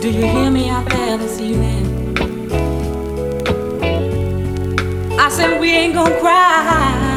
Do you hear me out there this evening? I said we ain't gonna cry.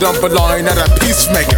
I don't belong, not a peacemaker.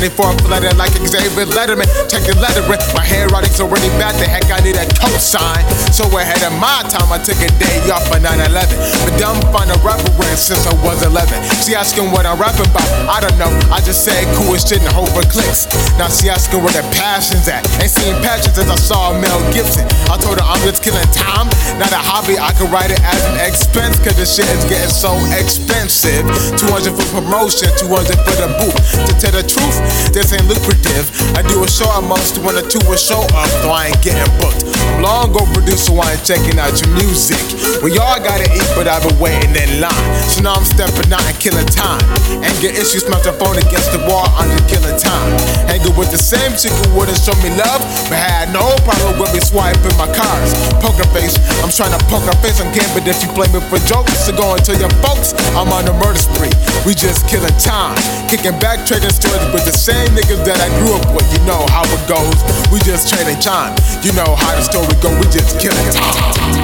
Strictly militant. We went to the 24th letter like Xavier Letterman. Check the lettering. My handwriting's already bad. The heck I need a cosign. So ahead of my time, I took a day off for 9-11. But dumb find a reverence since I was 11. She asking what I'm about. I don't know. I just said cool shit and hope for clicks. Now she asking where the passion's at. Ain't seen passions since I saw Mel Gibson. I told her I'm just killing time, not a hobby. I could write it as an expense, cause the shit is getting so expensive. 200 for promotion, 200 for the booth. To tell the truth, this ain't lucrative. I do a show a month, one or two a show up, though I ain't getting booked. I'm long overdue, so I ain't checking out your music. We all gotta eat, but I've been waiting in line. So now I'm stepping out and killing time. Anger issues, smash the phone against the wall, just killing time. Hanging with the same chick who wouldn't show me love, but had no problem with me swiping my cards. Poker face, I'm trying to poke her face on game, but if you play me for jokes, so go and tell your folks I'm on a murder spree. We just killing time, kicking back, trading stories with the same niggas that I grew up with. You know how it goes. We just trading time. You know how the story go. We just killing time.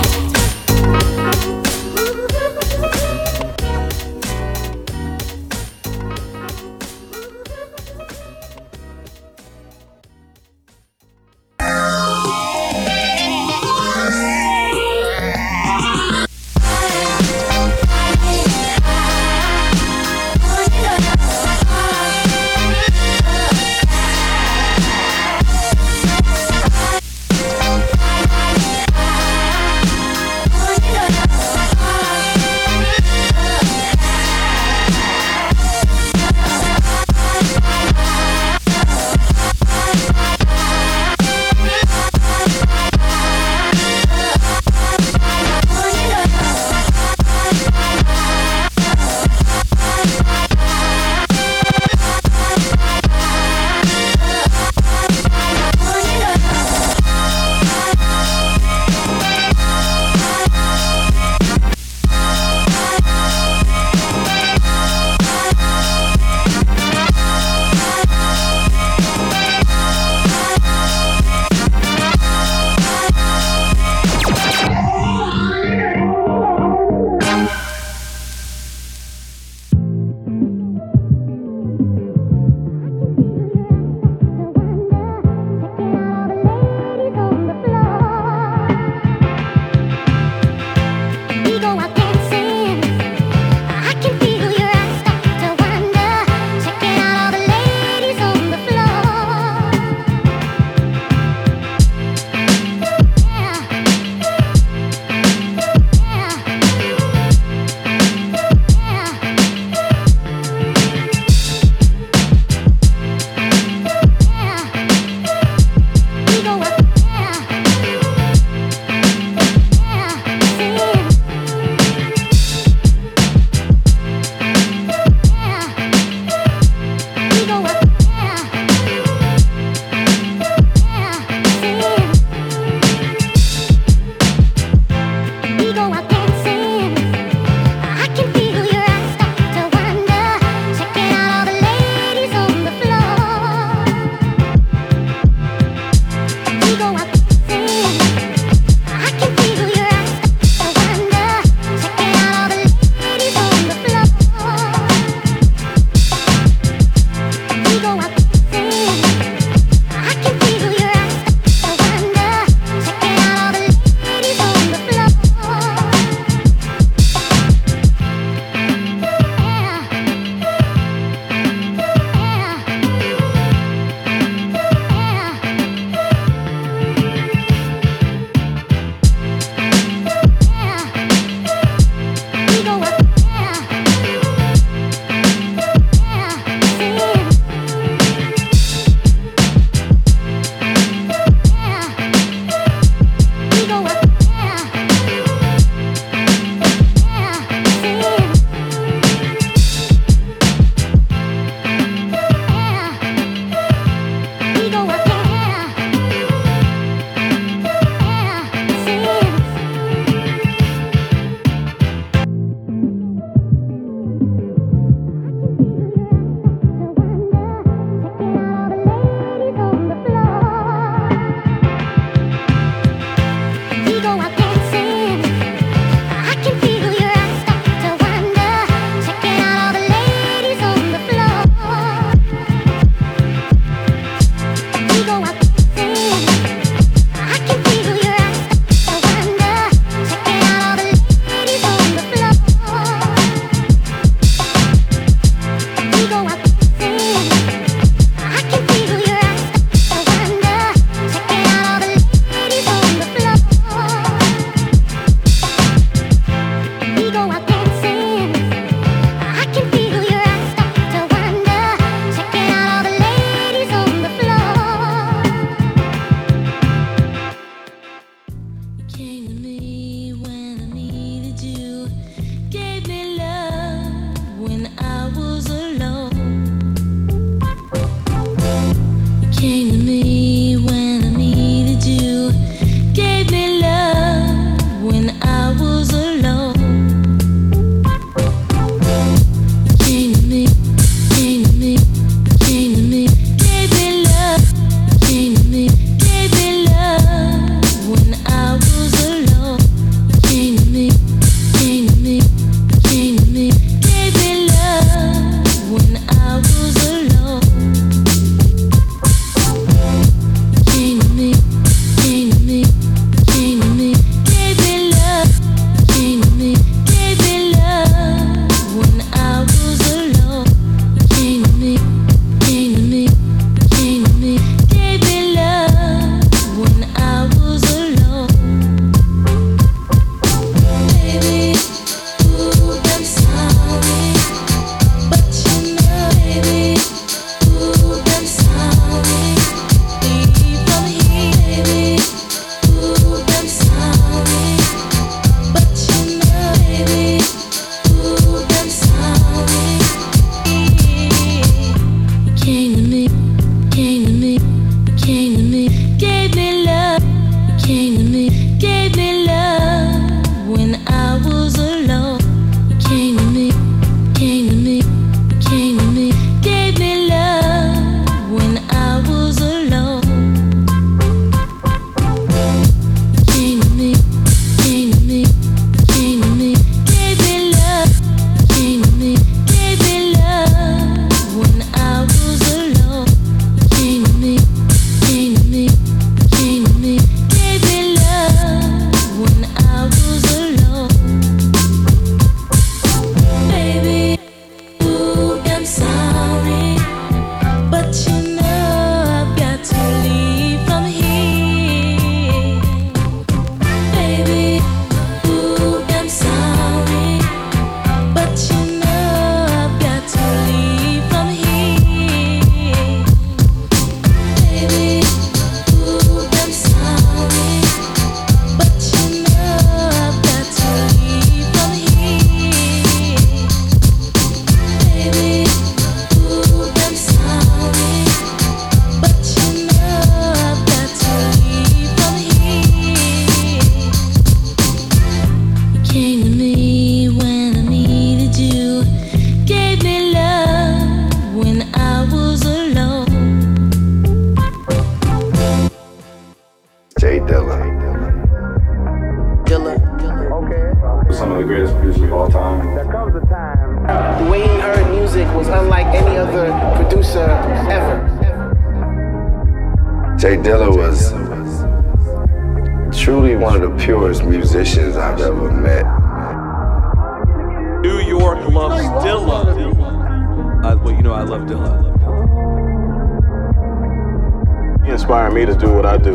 inspire me to do what I do.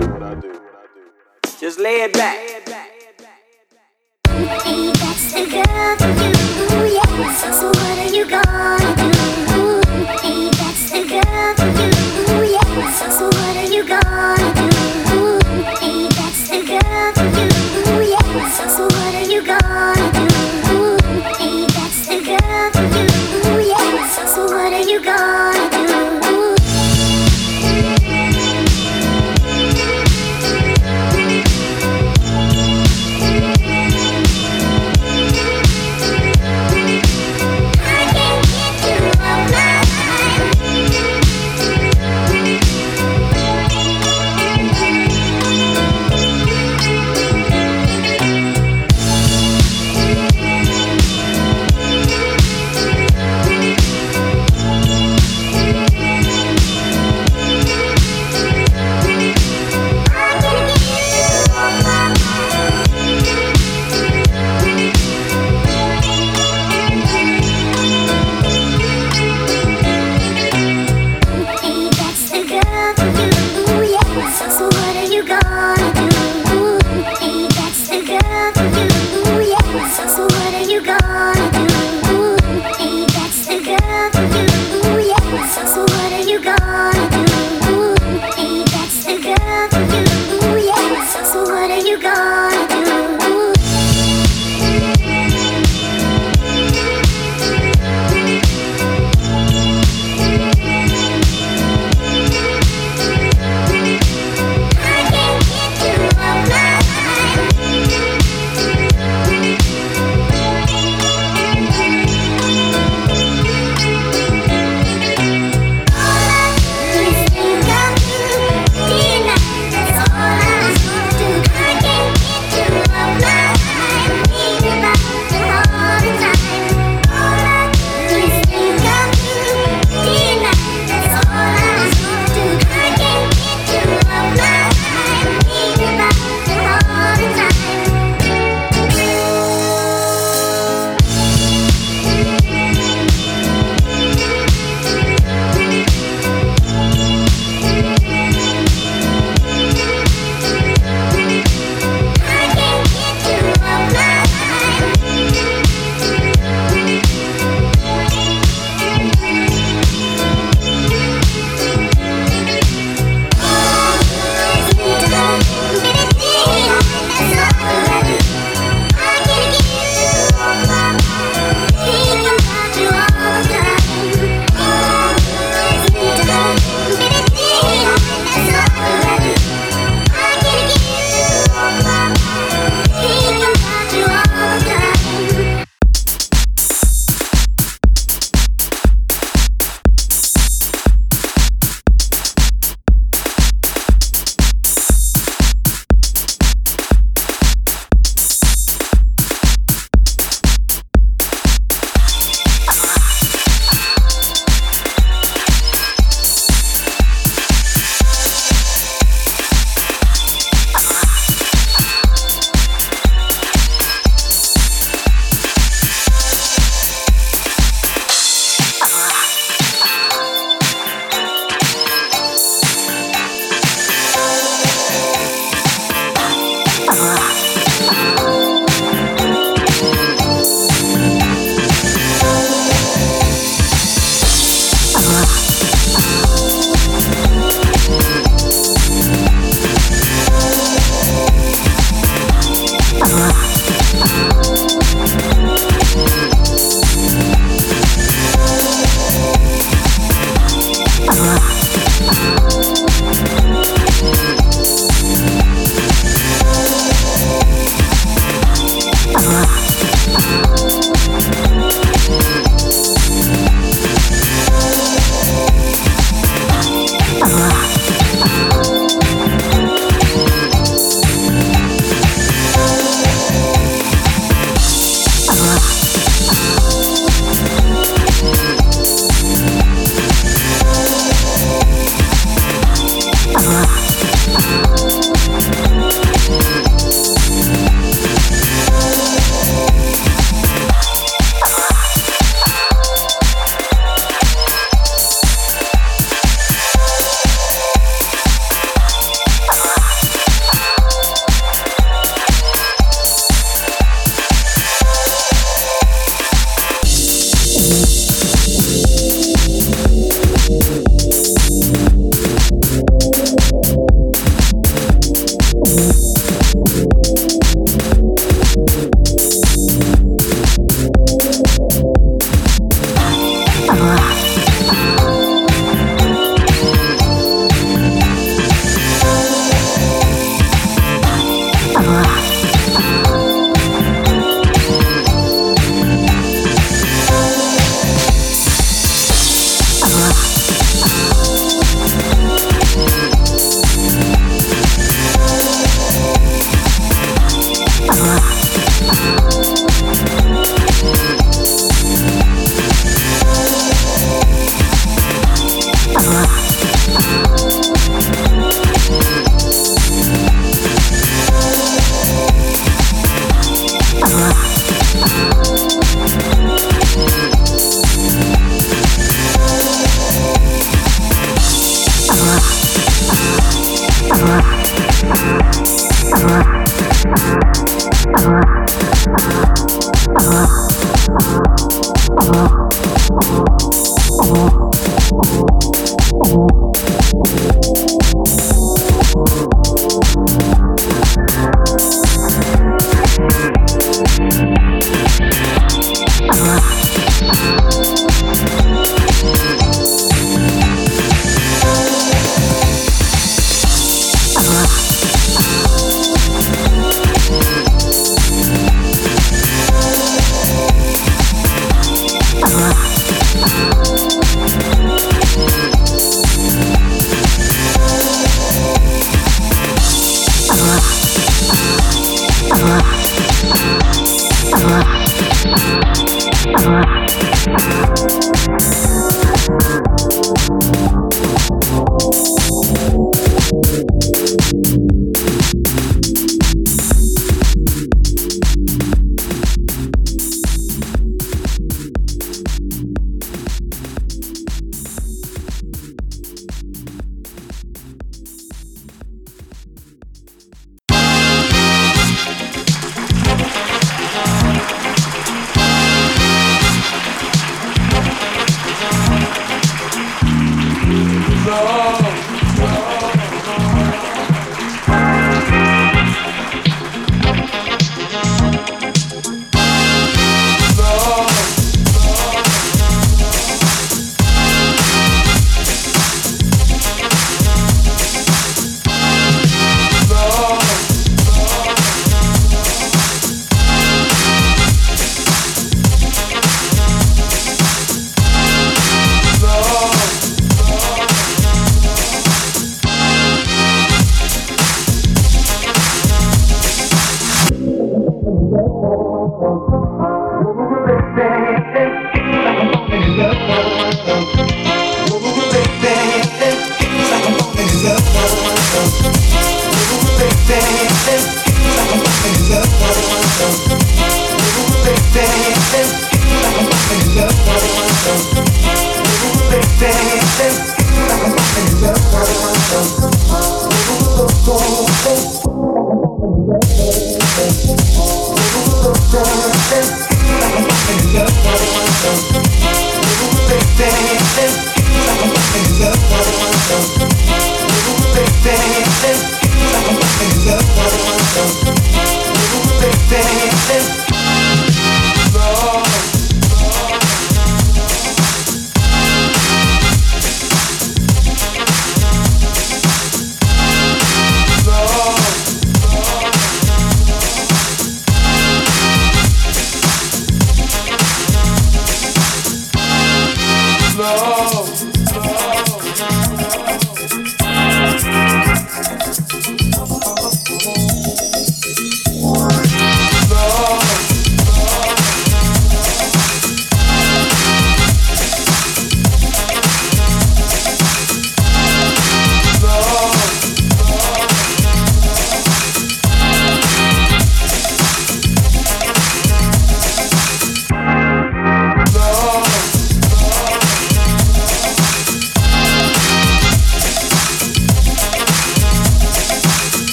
Just lay it back. Hey, that's the girl for you. Ooh, yeah. So what are you gonna do?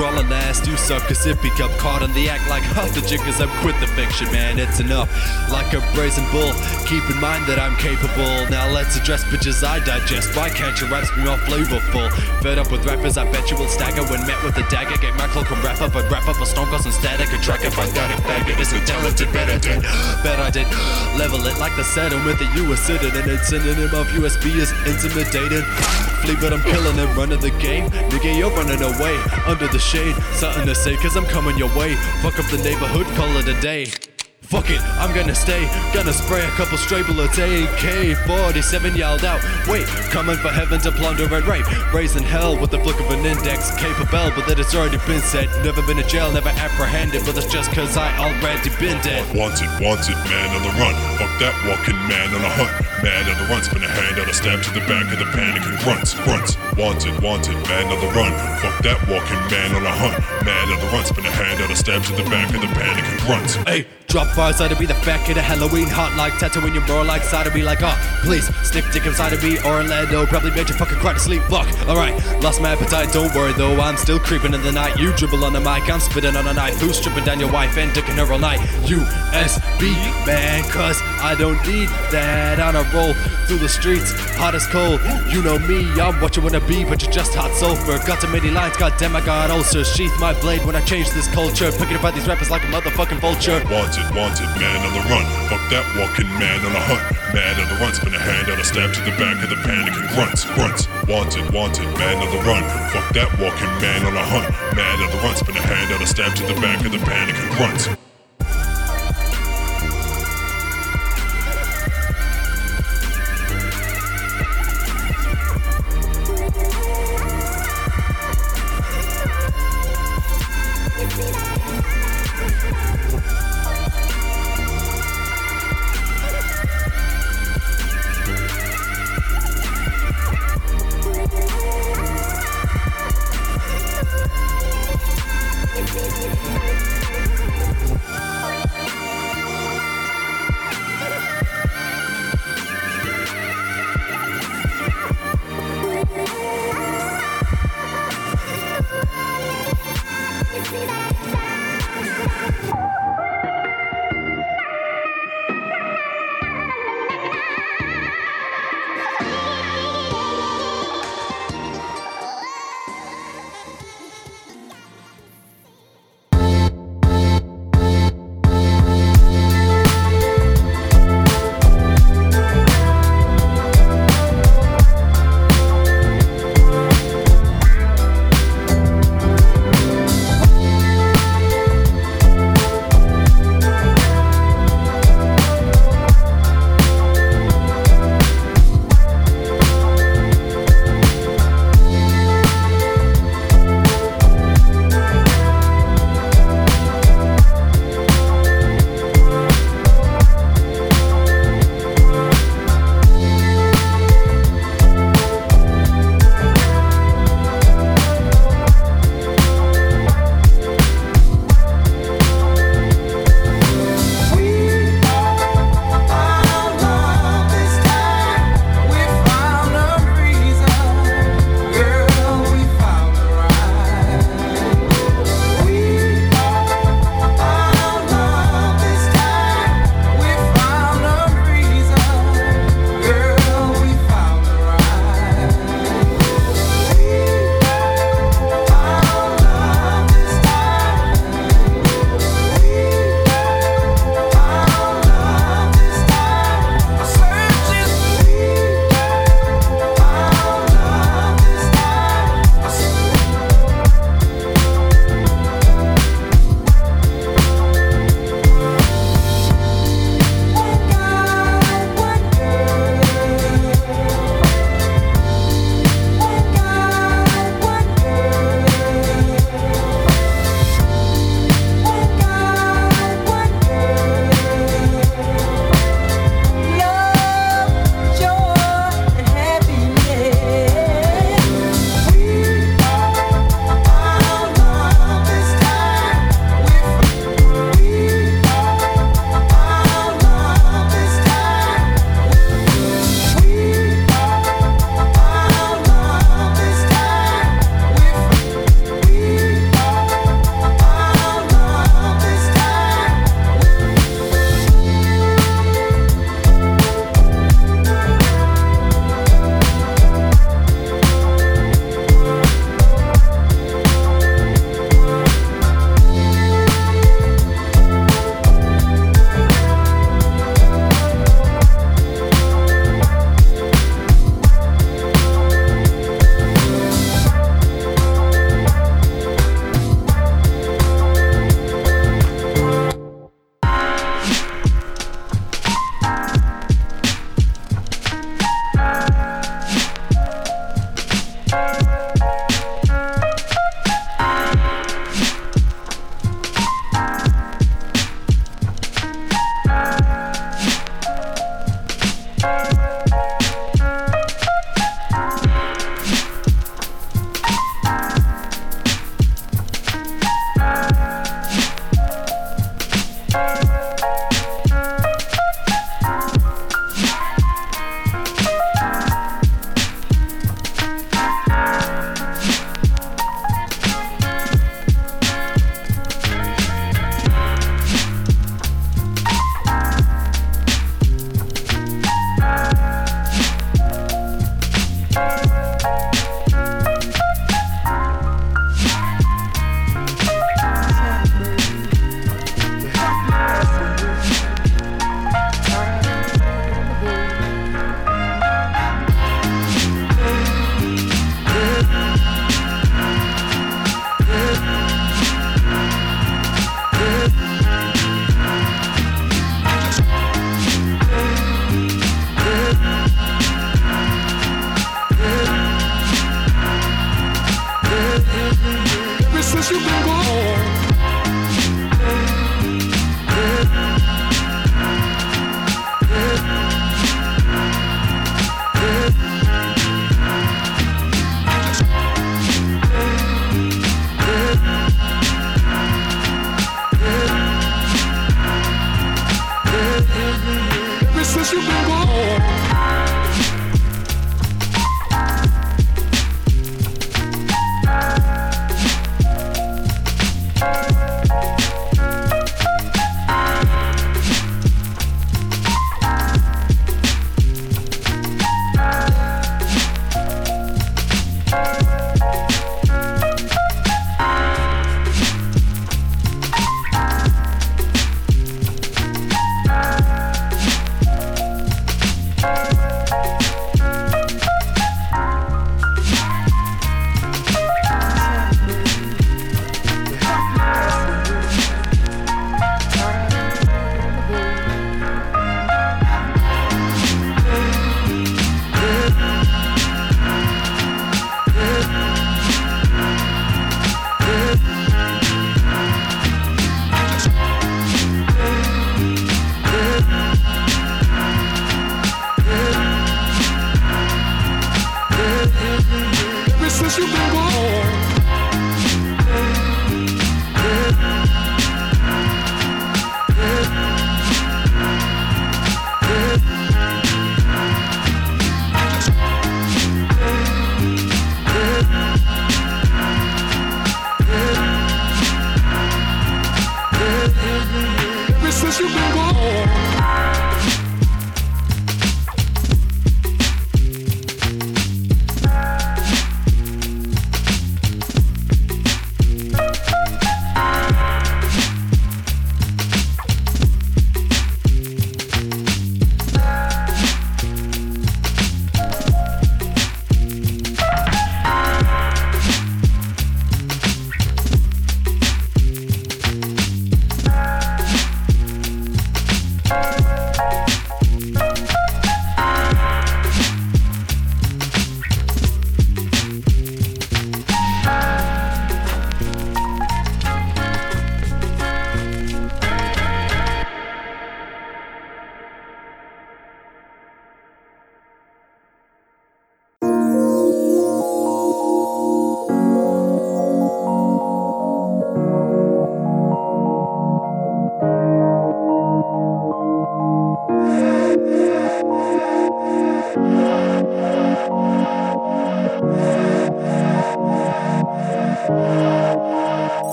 Crawling last. You suckers if become caught in the act like the jiggers. I've quit the fiction, man, it's enough. Like a brazen bull, keep in mind that I'm capable. Now let's address bitches I digest. Why can't your raps be more flavorful? Fed up with rappers, I bet you will stagger when met with a dagger. Get my cloak and wrap up, I'd wrap up a stone cause and static. A track if I got it, back. It's a talented, better did. Bet I did level it like the settlement that you were sitting in. It's synonym of USB is intimidating. Flee, but I'm killing it, running the game. Nigga, you're running away under the shade. Something to say, cause I'm coming your way. Fuck up the neighborhood, call it a day. Fuck it, I'm gonna stay. Gonna spray a couple stray bullets. AK 47 yelled out. Wait, coming for heaven to plunder and rape. Raising hell with the flick of an index. Capable, but that it's already been said. Never been in jail, never apprehended. But that's just cause I already been dead. Wanted, wanted, man on the run. Fuck that walking man on a hunt. Man on the run, spin a hand out a stab to the back of the panic and grunts, grunts. Wanted, wanted, man on the run. Fuck that walking man on a hunt. Man on the run, spin a hand out a stab to the back of the panic and grunts. Hey, drop fire side of me, the back kid the Halloween, hot like tattooing your bro like side of me, like, oh, please, stick dick inside of me, Orlando, oh, probably made you fucking cry to sleep, fuck, alright, lost my appetite, don't worry though, I'm still creeping in the night, you dribble on the mic, I'm spitting on a knife, who's stripping down your wife and dicking her all night, USB, man, cause I don't need that on a roll through the streets, hot as cold, you know me, I'm what you wanna be, but you're just hot sulfur, got too many lines, goddamn I got ulcers, sheath my blade when I change this culture, picking up by these rappers like a motherfucking vulture, Wanted, wanted, man on the run. Fuck that walking man on a hunt. Man on the run, spin a hand out a stab to the back of the panic and grunts, grunts. Wanted, wanted, man on the run. Fuck that walking man on a hunt. Man on the run, spin a hand out a stab to the back of the panic and grunts.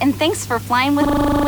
And thanks for flying with.